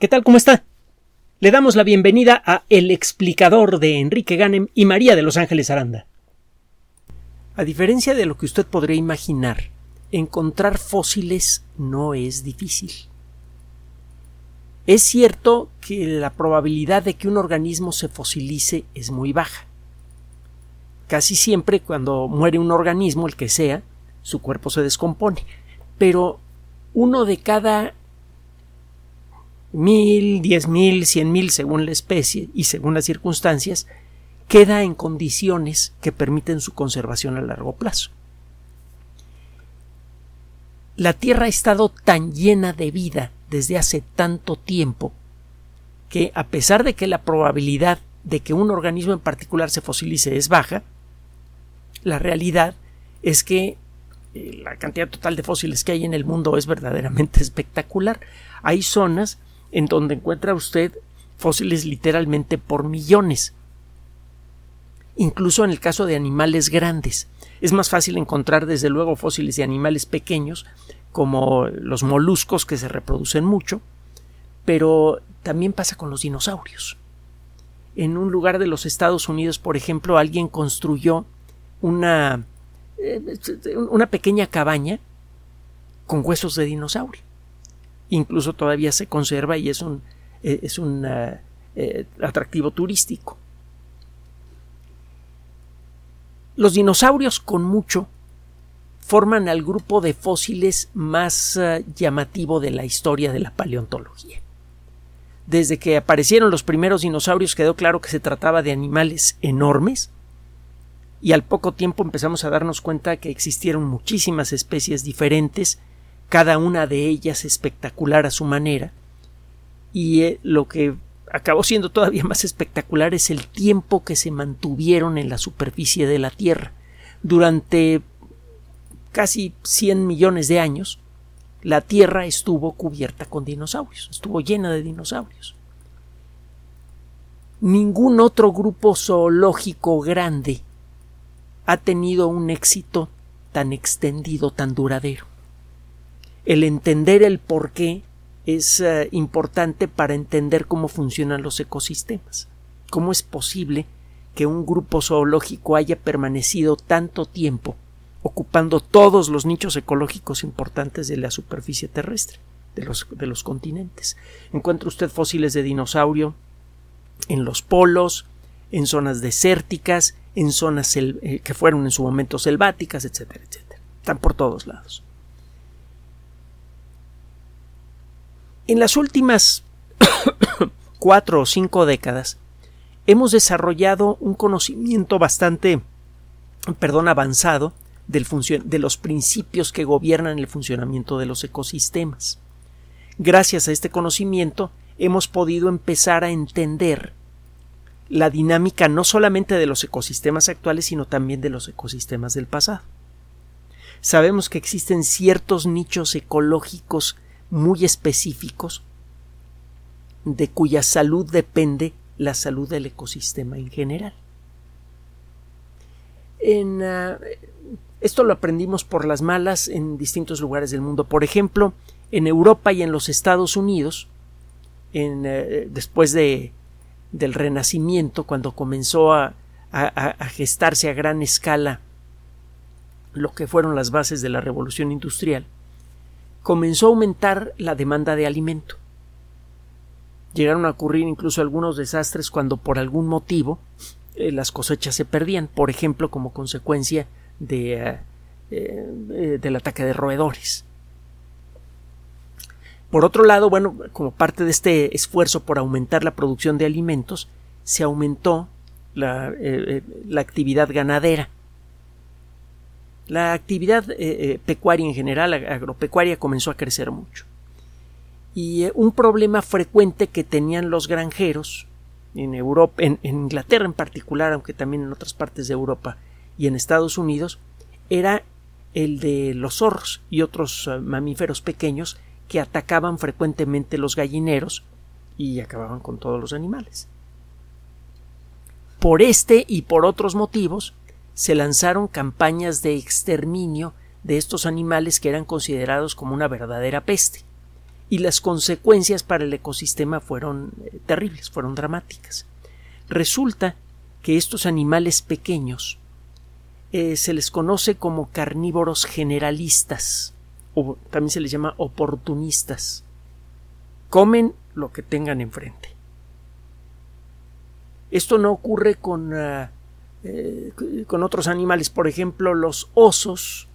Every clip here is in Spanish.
¿Qué tal? ¿Cómo está? Le damos la bienvenida a El explicador de Enrique Ganem y María de Los Ángeles Aranda. A diferencia de lo que usted podría imaginar, encontrar fósiles no es difícil. Es cierto que la probabilidad de que un organismo se fosilice es muy baja. Casi siempre cuando muere un organismo, el que sea, su cuerpo se descompone. Pero uno de cada mil, diez mil, cien mil según la especie y según las circunstancias, queda en condiciones que permiten su conservación a largo plazo. La Tierra ha estado tan llena de vida desde hace tanto tiempo que a pesar de que la probabilidad de que un organismo en particular se fosilice es baja, la realidad es que eh, la cantidad total de fósiles que hay en el mundo es verdaderamente espectacular. Hay zonas en donde encuentra usted fósiles literalmente por millones. Incluso en el caso de animales grandes. Es más fácil encontrar desde luego fósiles de animales pequeños, como los moluscos que se reproducen mucho, pero también pasa con los dinosaurios. En un lugar de los Estados Unidos, por ejemplo, alguien construyó una, eh, una pequeña cabaña con huesos de dinosaurio incluso todavía se conserva y es un, eh, es un eh, eh, atractivo turístico. Los dinosaurios con mucho forman al grupo de fósiles más llamativo de la historia de la paleontología. Desde que aparecieron los primeros dinosaurios quedó claro que se trataba de animales enormes y al poco tiempo empezamos a darnos cuenta que existieron muchísimas especies diferentes cada una de ellas espectacular a su manera, y eh, lo que acabó siendo todavía más espectacular es el tiempo que se mantuvieron en la superficie de la Tierra. Durante casi 100 millones de años, la Tierra estuvo cubierta con dinosaurios, estuvo llena de dinosaurios. Ningún otro grupo zoológico grande ha tenido un éxito tan extendido, tan duradero el entender el por qué es eh, importante para entender cómo funcionan los ecosistemas. ¿Cómo es posible que un grupo zoológico haya permanecido tanto tiempo ocupando todos los nichos ecológicos importantes de la superficie terrestre, de los, de los continentes? Encuentra usted fósiles de dinosaurio en los polos, en zonas desérticas, en zonas eh, que fueron en su momento selváticas, etcétera, etcétera. Están por todos lados. En las últimas cuatro o cinco décadas hemos desarrollado un conocimiento bastante, perdón, avanzado del de los principios que gobiernan el funcionamiento de los ecosistemas. Gracias a este conocimiento hemos podido empezar a entender la dinámica no solamente de los ecosistemas actuales, sino también de los ecosistemas del pasado. Sabemos que existen ciertos nichos ecológicos muy específicos de cuya salud depende la salud del ecosistema en general. En, ah, esto lo aprendimos por las malas en distintos lugares del mundo. Por ejemplo, en Europa y en los Estados Unidos, eh, después de, del Renacimiento, cuando comenzó a, a gestarse a gran escala lo que fueron las bases de la Revolución Industrial, comenzó a aumentar la demanda de alimento. Llegaron a ocurrir incluso algunos desastres cuando por algún motivo eh, las cosechas se perdían, por ejemplo como consecuencia de, eh, eh, del ataque de roedores. Por otro lado, bueno, como parte de este esfuerzo por aumentar la producción de alimentos, se aumentó la, la actividad ganadera la actividad eh, eh, pecuaria en general, agropecuaria, comenzó a crecer mucho. Y eh, un problema frecuente que tenían los granjeros en Europa, en, Inglaterra en particular, aunque también en otras partes de Europa y en Estados Unidos, era el de los zorros y otros mamíferos pequeños que atacaban frecuentemente los gallineros y acababan con todos los animales. Por este y por otros motivos, se lanzaron campañas de exterminio de estos animales que eran considerados como una verdadera peste. y las consecuencias para el ecosistema fueron eh, terribles, fueron dramáticas. Resulta que estos animales pequeños eh, se les conoce como carnívoros generalistas o también se les llama oportunistas. Comen lo que tengan enfrente. Esto no ocurre con, ah, eh, con otros animales. Por ejemplo, los osos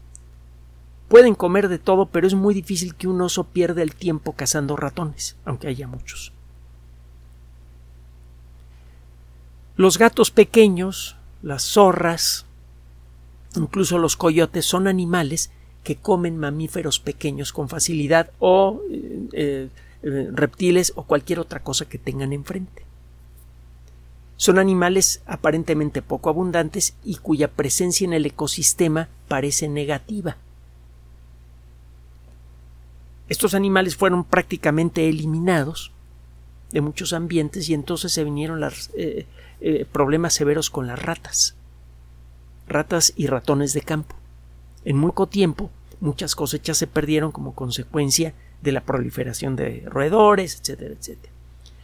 pueden comer de todo, pero es muy difícil que un oso pierda el tiempo cazando ratones, aunque haya muchos. Los gatos pequeños, las zorras, incluso los coyotes son animales que comen mamíferos pequeños con facilidad o eh, eh, reptiles o cualquier otra cosa que tengan enfrente. Son animales aparentemente poco abundantes y cuya presencia en el ecosistema parece negativa. Estos animales fueron prácticamente eliminados de muchos ambientes y entonces se vinieron los eh, eh, problemas severos con las ratas, ratas y ratones de campo. En muy poco tiempo muchas cosechas se perdieron como consecuencia de la proliferación de roedores, etcétera, etcétera.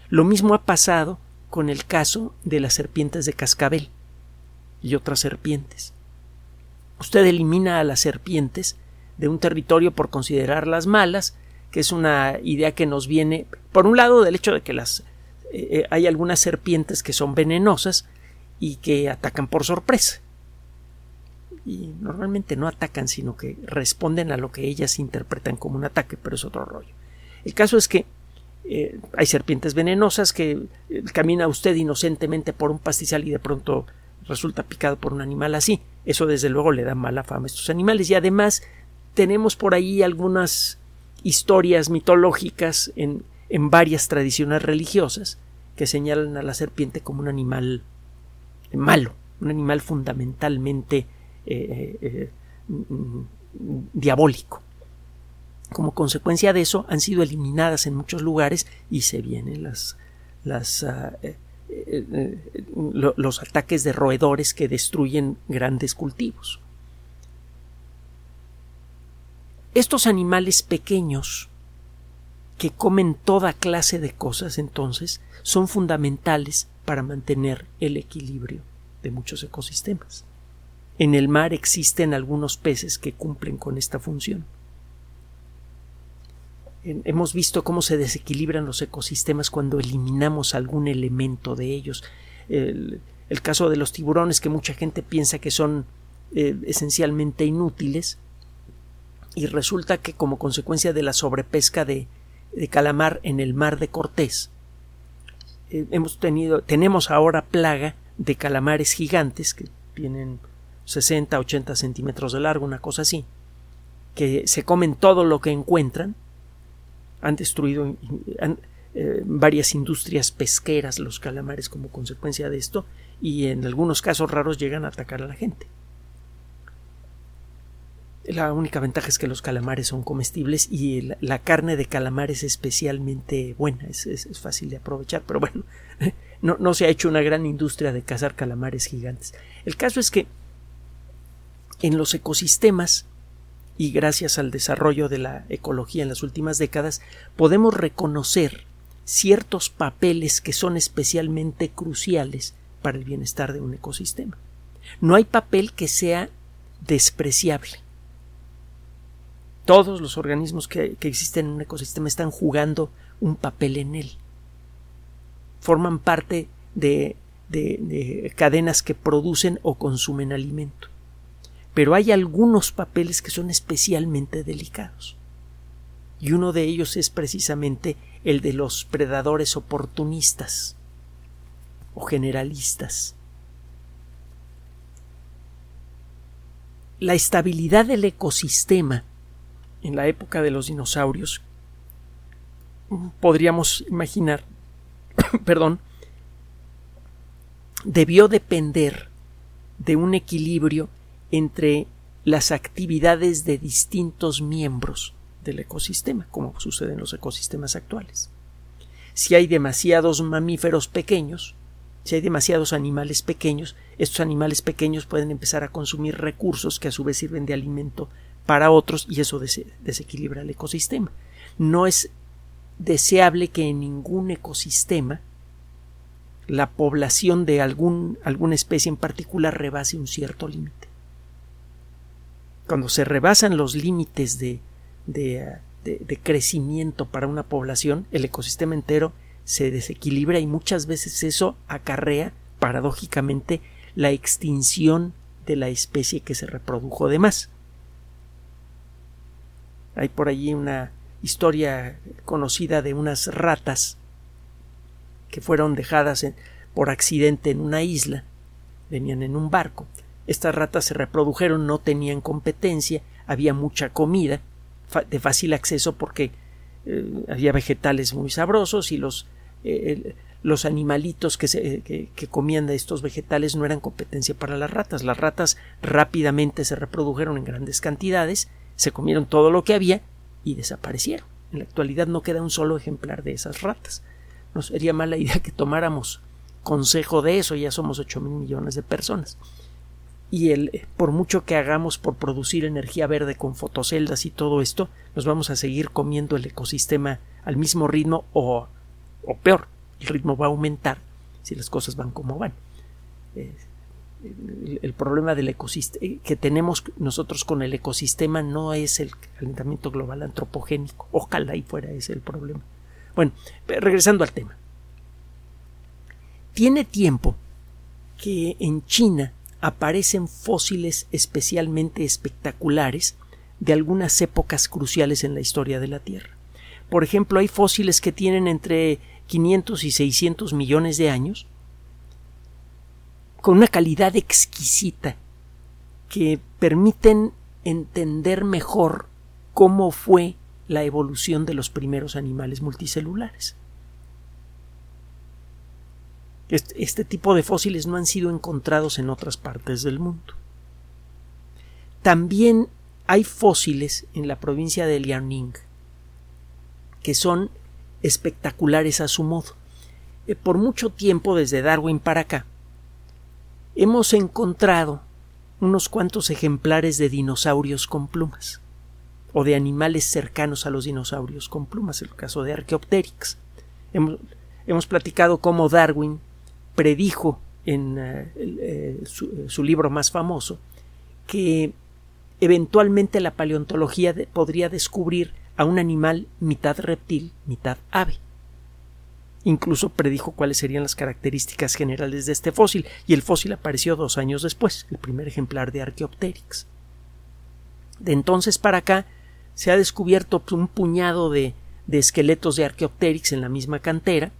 Lo mismo ha pasado con el caso de las serpientes de cascabel y otras serpientes. Usted elimina a las serpientes de un territorio por considerarlas malas, que es una idea que nos viene, por un lado, del hecho de que las eh, eh, hay algunas serpientes que son venenosas y que atacan por sorpresa. Y normalmente no atacan, sino que responden a lo que ellas interpretan como un ataque, pero es otro rollo. El caso es que eh, hay serpientes venenosas que camina usted inocentemente por un pastizal y de pronto resulta picado por un animal así. Eso desde luego le da mala fama a estos animales. Y además tenemos por ahí algunas historias mitológicas en, en varias tradiciones religiosas que señalan a la serpiente como un animal malo, un animal fundamentalmente eh, eh, mm, diabólico. Como consecuencia de eso han sido eliminadas en muchos lugares y se vienen las, ah, eh, los ataques de roedores que destruyen grandes cultivos. Estos animales pequeños que comen toda clase de cosas entonces son fundamentales para mantener el equilibrio de muchos ecosistemas. En el mar existen algunos peces que cumplen con esta función. Hemos visto cómo se desequilibran los ecosistemas cuando eliminamos algún elemento de ellos. El, caso de los tiburones, que mucha gente piensa que son eh, esencialmente inútiles, y resulta que como consecuencia de la sobrepesca de, calamar en el mar de Cortés, eh, hemos tenido, tenemos ahora plaga de calamares gigantes que tienen 60, 80 centímetros de largo, una cosa así, que se comen todo lo que encuentran, han destruido eh, varias industrias pesqueras los calamares como consecuencia de esto y en algunos casos raros llegan a atacar a la gente. La única ventaja es que los calamares son comestibles y la, carne de calamar es especialmente buena, es, fácil de aprovechar, pero bueno, no, no, se ha hecho una gran industria de cazar calamares gigantes. El caso es que en los ecosistemas y gracias al desarrollo de la ecología en las últimas décadas, podemos reconocer ciertos papeles que son especialmente cruciales para el bienestar de un ecosistema. No hay papel que sea despreciable todos los organismos que, existen en un ecosistema están jugando un papel en él. Forman parte de, de cadenas que producen o consumen alimento. Pero hay algunos papeles que son especialmente delicados. Y uno de ellos es precisamente el de los predadores oportunistas o generalistas. La estabilidad del ecosistema en la época de los dinosaurios, podríamos imaginar, perdón, debió depender de un equilibrio entre las actividades de distintos miembros del ecosistema, como sucede en los ecosistemas actuales. Si hay demasiados mamíferos pequeños, si hay demasiados animales pequeños, estos animales pequeños pueden empezar a consumir recursos que a su vez sirven de alimento para otros y eso desequilibra el ecosistema. No es deseable que en ningún ecosistema la población de algún, alguna especie en particular rebase un cierto límite. Cuando se rebasan los límites de, crecimiento para una población, el ecosistema entero se desequilibra y muchas veces eso acarrea, paradójicamente, la extinción de la especie que se reprodujo de más. Hay por allí una historia conocida de unas ratas que fueron dejadas por accidente en una isla, venían en un barco. Estas ratas se reprodujeron, no tenían competencia, había mucha comida de fácil acceso porque eh, había vegetales muy sabrosos y los, eh, los animalitos que, se, que, que, comían de estos vegetales no eran competencia para las ratas. Las ratas rápidamente se reprodujeron en grandes cantidades, se comieron todo lo que había y desaparecieron. En la actualidad no queda un solo ejemplar de esas ratas. No sería mala idea que tomáramos consejo de eso, ya somos ocho mil millones de personas. Y el, por mucho que hagamos por producir energía verde con fotoceldas y todo esto, nos vamos a seguir comiendo el ecosistema al mismo ritmo o, o peor, el ritmo va a aumentar si las cosas van como van. el, el, problema del ecosistema eh, que tenemos nosotros con el ecosistema no es el calentamiento global antropogénico. Ojalá y fuera ese el problema. Bueno, regresando al tema. Tiene tiempo que en China aparecen fósiles especialmente espectaculares de algunas épocas cruciales en la historia de la Tierra. Por ejemplo, hay fósiles que tienen entre 500 y 600 millones de años, con una calidad exquisita, que permiten entender mejor cómo fue la evolución de los primeros animales multicelulares. Este, tipo de fósiles no han sido encontrados en otras partes del mundo. También hay fósiles en la provincia de Liaoning que son espectaculares a su modo. Eh, por mucho tiempo, desde Darwin para acá, hemos encontrado unos cuantos ejemplares de dinosaurios con plumas o de animales cercanos a los dinosaurios con plumas, el caso de Archaeopteryx. Hemos, hemos platicado cómo Darwin predijo en eh, eh, su, libro más famoso que eventualmente la paleontología podría descubrir a un animal mitad reptil, mitad ave. Incluso predijo cuáles serían las características generales de este fósil, y el fósil apareció dos años después, el primer ejemplar de Archaeopteryx. De entonces para acá, se ha descubierto un puñado de, esqueletos de Archaeopteryx en la misma cantera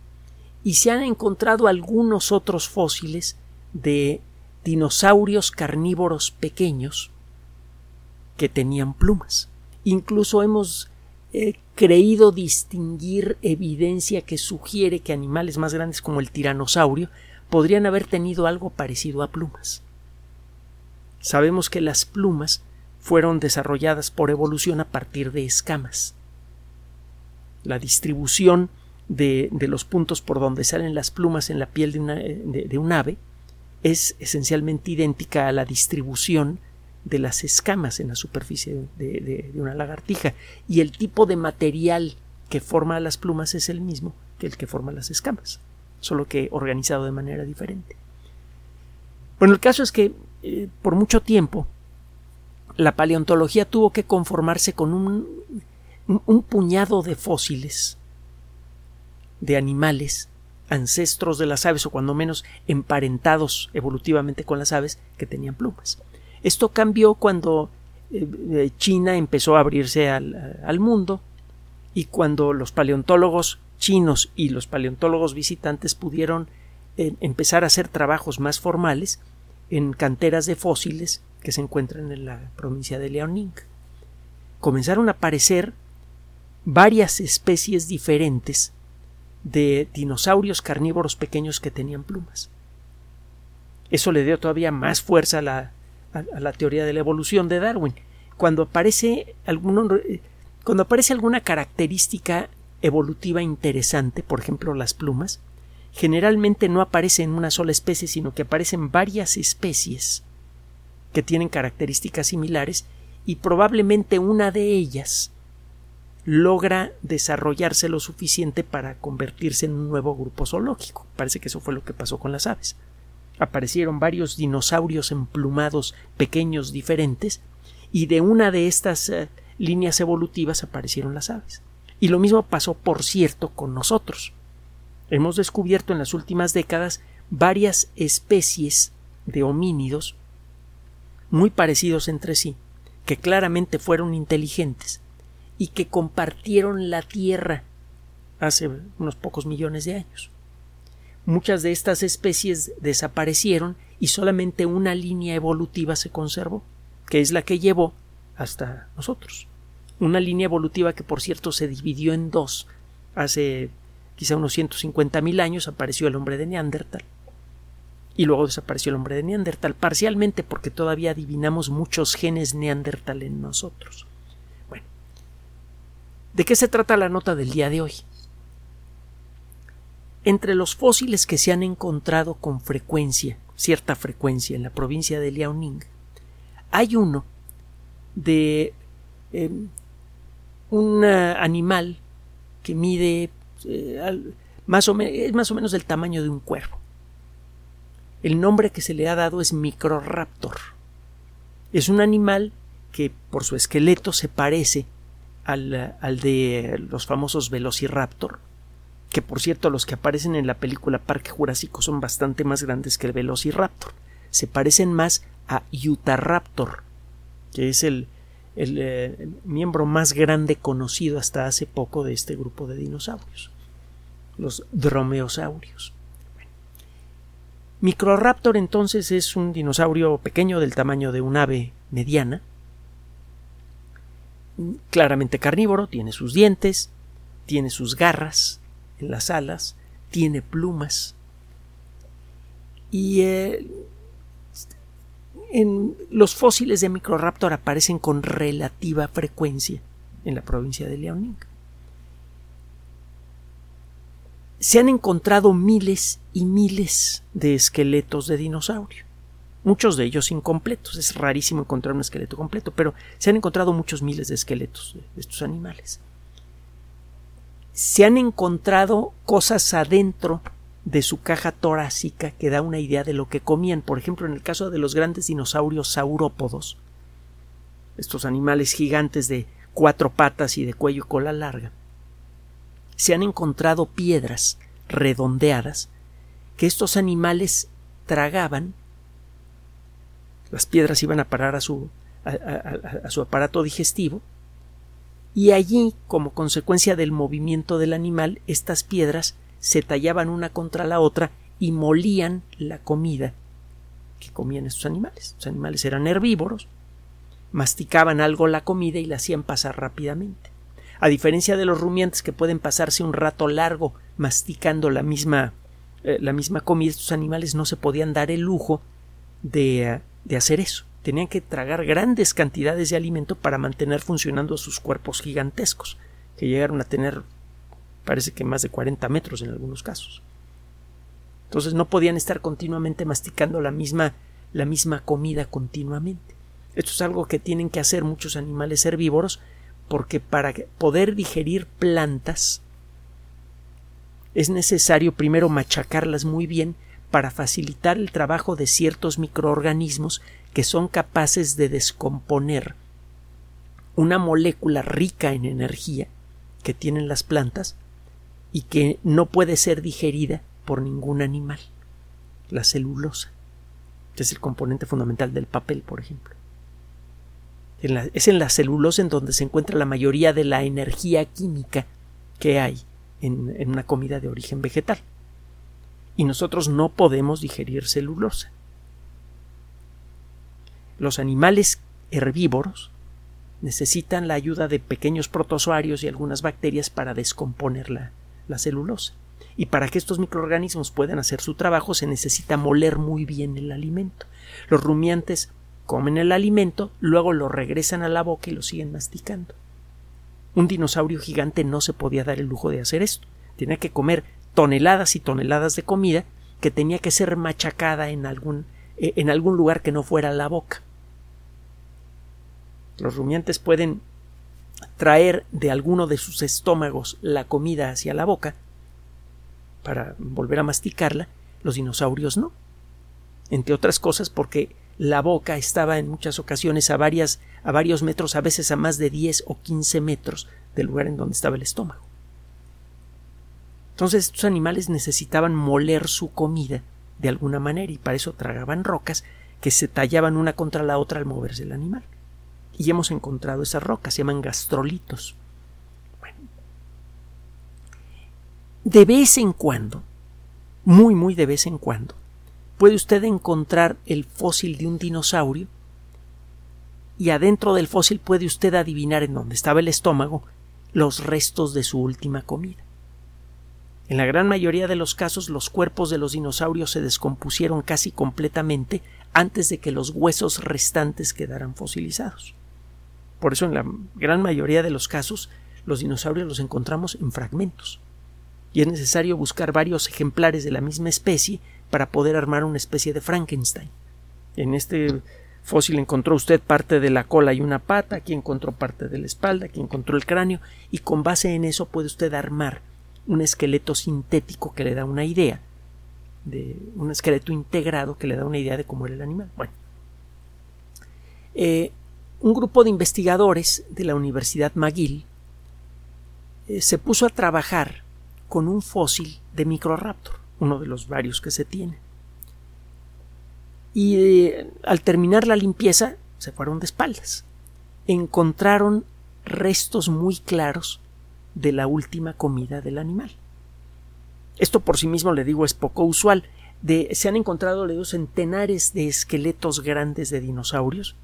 y se han encontrado algunos otros fósiles de dinosaurios carnívoros pequeños que tenían plumas. Incluso hemos eh, creído distinguir evidencia que sugiere que animales más grandes como el tiranosaurio podrían haber tenido algo parecido a plumas. Sabemos que las plumas fueron desarrolladas por evolución a partir de escamas. La distribución de, los puntos por donde salen las plumas en la piel de, un ave es esencialmente idéntica a la distribución de las escamas en la superficie de, una lagartija y el tipo de material que forma las plumas es el mismo que el que forma las escamas, solo que organizado de manera diferente. Bueno, el caso es que eh, por mucho tiempo la paleontología tuvo que conformarse con un, un puñado de fósiles de animales ancestros de las aves o cuando menos emparentados evolutivamente con las aves que tenían plumas. Esto cambió cuando eh, eh, China empezó a abrirse al, al, mundo y cuando los paleontólogos chinos y los paleontólogos visitantes pudieron eh, empezar a hacer trabajos más formales en canteras de fósiles que se encuentran en la provincia de Liaoning. Comenzaron a aparecer varias especies diferentes de dinosaurios carnívoros pequeños que tenían plumas. Eso le dio todavía más fuerza a la, a, la teoría de la evolución de Darwin. Cuando aparece, alguno, cuando aparece alguna característica evolutiva interesante, por ejemplo las plumas, generalmente no aparece en una sola especie, sino que aparecen varias especies que tienen características similares y probablemente una de ellas logra desarrollarse lo suficiente para convertirse en un nuevo grupo zoológico. Parece que eso fue lo que pasó con las aves. Aparecieron varios dinosaurios emplumados pequeños diferentes y de una de estas eh, líneas evolutivas aparecieron las aves. Y lo mismo pasó, por cierto, con nosotros. Hemos descubierto en las últimas décadas varias especies de homínidos muy parecidos entre sí, que claramente fueron inteligentes y que compartieron la Tierra hace unos pocos millones de años. Muchas de estas especies desaparecieron y solamente una línea evolutiva se conservó, que es la que llevó hasta nosotros. Una línea evolutiva que, por cierto, se dividió en dos. Hace quizá unos 150 mil años apareció el hombre de Neandertal y luego desapareció el hombre de Neandertal, parcialmente porque todavía adivinamos muchos genes Neandertal en nosotros. ¿De qué se trata la nota del día de hoy? Entre los fósiles que se han encontrado con frecuencia, cierta frecuencia en la provincia de Liaoning, hay uno de em, un eh, animal que mide eh, más o es más o menos del tamaño de un cuervo el nombre que se le ha dado es Microraptor. Es un animal que por su esqueleto se parece al, al, de los famosos Velociraptor, que por cierto los que aparecen en la película Parque Jurásico son bastante más grandes que el Velociraptor. Se parecen más a Utahraptor, que es el, el eh, miembro más grande conocido hasta hace poco de este grupo de dinosaurios, los dromeosaurios. Microraptor entonces es un dinosaurio pequeño del tamaño de un ave mediana, claramente carnívoro, tiene sus dientes, tiene sus garras en las alas, tiene plumas y eh, en los fósiles de Microraptor aparecen con relativa frecuencia en la provincia de Liaoning. se han encontrado miles y miles de esqueletos de dinosaurio. Muchos de ellos incompletos. Es rarísimo encontrar un esqueleto completo, pero se han encontrado muchos miles de esqueletos de estos animales. Se han encontrado cosas adentro de su caja torácica que da una idea de lo que comían. Por ejemplo, en el caso de los grandes dinosaurios saurópodos, estos animales gigantes de cuatro patas y de cuello y cola larga, se han encontrado piedras redondeadas que estos animales tragaban. Las piedras iban a parar a su, a, su aparato digestivo y allí, como consecuencia del movimiento del animal, estas piedras se tallaban una contra la otra y molían la comida que comían estos animales. Los animales eran herbívoros, masticaban algo la comida y la hacían pasar rápidamente. A diferencia de los rumiantes que pueden pasarse un rato largo masticando la misma, eh, la misma comida, estos animales no se podían dar el lujo de, eh, de hacer eso. Tenían que tragar grandes cantidades de alimento para mantener funcionando sus cuerpos gigantescos, que llegaron a tener parece que más de 40 metros en algunos casos. Entonces no podían estar continuamente masticando la misma, la misma comida continuamente. Esto es algo que tienen que hacer muchos animales herbívoros porque para poder digerir plantas es necesario primero machacarlas muy bien para facilitar el trabajo de ciertos microorganismos que son capaces de descomponer una molécula rica en energía que tienen las plantas y que no puede ser digerida por ningún animal, la celulosa, que es el componente fundamental del papel, por ejemplo es en la celulosa en donde se encuentra la mayoría de la energía química que hay en, en una comida de origen vegetal. Y nosotros no podemos digerir celulosa. Los animales herbívoros necesitan la ayuda de pequeños protozoarios y algunas bacterias para descomponer la, celulosa. Y para que estos microorganismos puedan hacer su trabajo se necesita moler muy bien el alimento. Los rumiantes comen el alimento, luego lo regresan a la boca y lo siguen masticando. Un dinosaurio gigante no se podía dar el lujo de hacer esto. Tenía que comer toneladas y toneladas de comida que tenía que ser machacada en algún, eh, en algún lugar que no fuera la boca. Los rumiantes pueden traer de alguno de sus estómagos la comida hacia la boca para volver a masticarla, los dinosaurios no. Entre otras cosas porque la boca estaba en muchas ocasiones a, varias, a varios metros, a veces a más de 10 o 15 metros del lugar en donde estaba el estómago. Entonces estos animales necesitaban moler su comida de alguna manera y para eso tragaban rocas que se tallaban una contra la otra al moverse el animal. Y hemos encontrado esas rocas, se llaman gastrolitos. De vez en cuando, muy muy de vez en cuando, puede usted encontrar el fósil de un dinosaurio y adentro del fósil puede usted adivinar en dónde estaba el estómago los restos de su última comida. En la gran mayoría de los casos los cuerpos de los dinosaurios se descompusieron casi completamente antes de que los huesos restantes quedaran fosilizados. Por eso en la gran mayoría de los casos los dinosaurios los encontramos en fragmentos. Y es necesario buscar varios ejemplares de la misma especie para poder armar una especie de Frankenstein. En este fósil encontró usted parte de la cola y una pata, aquí encontró parte de la espalda, aquí encontró el cráneo, y con base en eso puede usted armar un esqueleto sintético que le da una idea, de un esqueleto integrado que le da una idea de cómo era el animal. Bueno, eh, un grupo de investigadores de la Universidad McGill eh, se puso a trabajar con un fósil de Microraptor, uno de los varios que se tiene. Y eh, al terminar la limpieza se fueron de espaldas. Encontraron restos muy claros de la última comida del animal. Esto por sí mismo le digo es poco usual. De, se han encontrado le centenares de esqueletos grandes de dinosaurios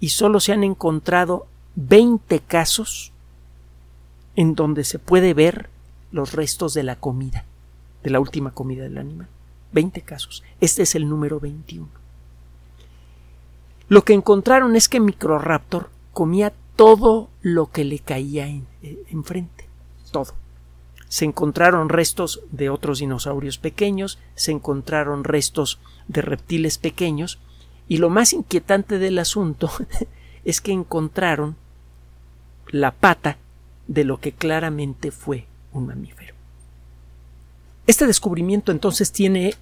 y solo se han encontrado 20 casos en donde se puede ver los restos de la comida, de la última comida del animal. 20 casos. Este es el número 21. Lo que encontraron es que Microraptor comía todo lo que le caía en, eh, enfrente. Todo. Se encontraron restos de otros dinosaurios pequeños, se encontraron restos de reptiles pequeños, y lo más inquietante del asunto es que encontraron la pata de lo que claramente fue un mamífero. Este descubrimiento entonces tiene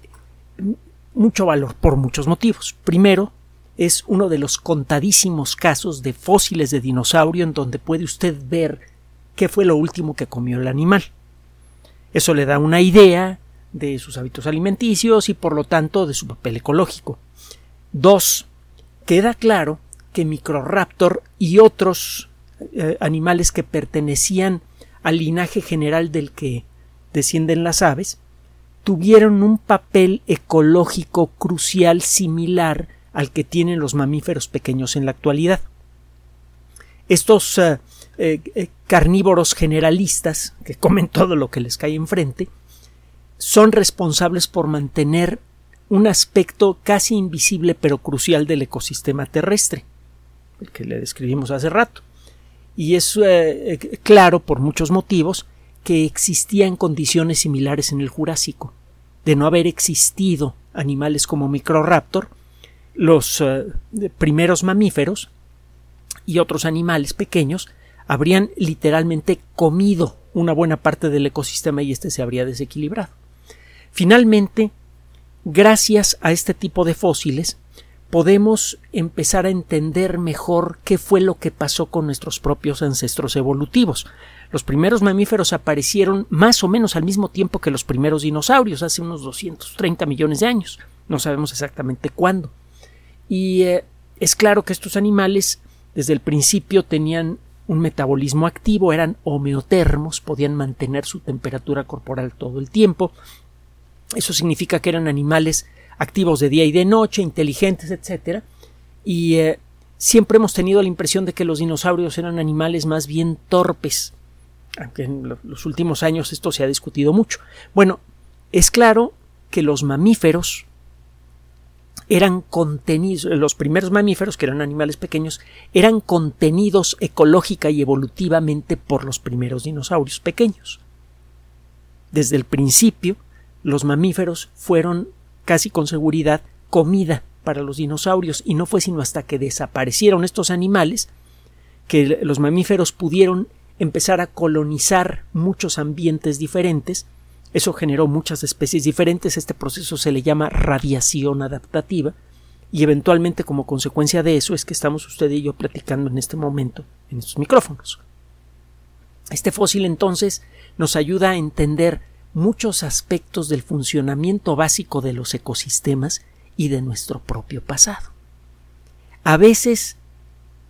mucho valor por muchos motivos. Primero, es uno de los contadísimos casos de fósiles de dinosaurio en donde puede usted ver qué fue lo último que comió el animal. Eso le da una idea de sus hábitos alimenticios y por lo tanto de su papel ecológico. Dos, queda claro que Microraptor y otros eh, animales que pertenecían al linaje general del que descienden las aves tuvieron un papel ecológico crucial similar al que tienen los mamíferos pequeños en la actualidad. Estos eh, eh, carnívoros generalistas que comen todo lo que les cae enfrente son responsables por mantener un aspecto casi invisible pero crucial del ecosistema terrestre, el que le describimos hace rato. Y es eh, claro, por muchos motivos, que existían condiciones similares en el Jurásico. De no haber existido animales como Microraptor, los eh, primeros mamíferos y otros animales pequeños habrían literalmente comido una buena parte del ecosistema y éste se habría desequilibrado. Finalmente, gracias a este tipo de fósiles, podemos empezar a entender mejor qué fue lo que pasó con nuestros propios ancestros evolutivos. Los primeros mamíferos aparecieron más o menos al mismo tiempo que los primeros dinosaurios, hace unos 230 millones de años. No sabemos exactamente cuándo. Y eh, es claro que estos animales desde el principio tenían un metabolismo activo, eran homeotermos, podían mantener su temperatura corporal todo el tiempo, eso significa que eran animales activos de día y de noche, inteligentes, etc. Y eh, siempre hemos tenido la impresión de que los dinosaurios eran animales más bien torpes, aunque en los últimos años esto se ha discutido mucho. Bueno, es claro que los mamíferos eran contenidos, los primeros mamíferos, que eran animales pequeños, eran contenidos ecológica y evolutivamente por los primeros dinosaurios pequeños. Desde el principio, los mamíferos fueron casi con seguridad comida para los dinosaurios y no fue sino hasta que desaparecieron estos animales que los mamíferos pudieron empezar a colonizar muchos ambientes diferentes. Eso generó muchas especies diferentes. Este proceso se le llama radiación adaptativa. Y eventualmente, como consecuencia de eso, es que estamos usted y yo platicando en este momento en estos micrófonos. Este fósil entonces nos ayuda a entender muchos aspectos del funcionamiento básico de los ecosistemas y de nuestro propio pasado. A veces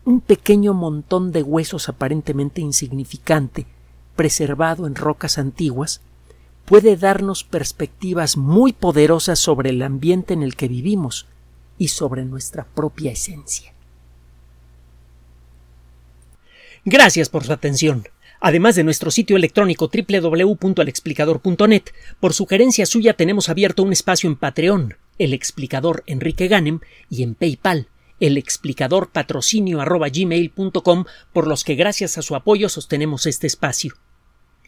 un pequeño montón de huesos aparentemente insignificante, preservado en rocas antiguas, puede darnos perspectivas muy poderosas sobre el ambiente en el que vivimos y sobre nuestra propia esencia. Gracias por su atención. Además de nuestro sitio electrónico www.alexplicador.net, por sugerencia suya tenemos abierto un espacio en Patreon, el explicador Enrique Ganem, y en PayPal, el explicador patrocinio por los que gracias a su apoyo sostenemos este espacio.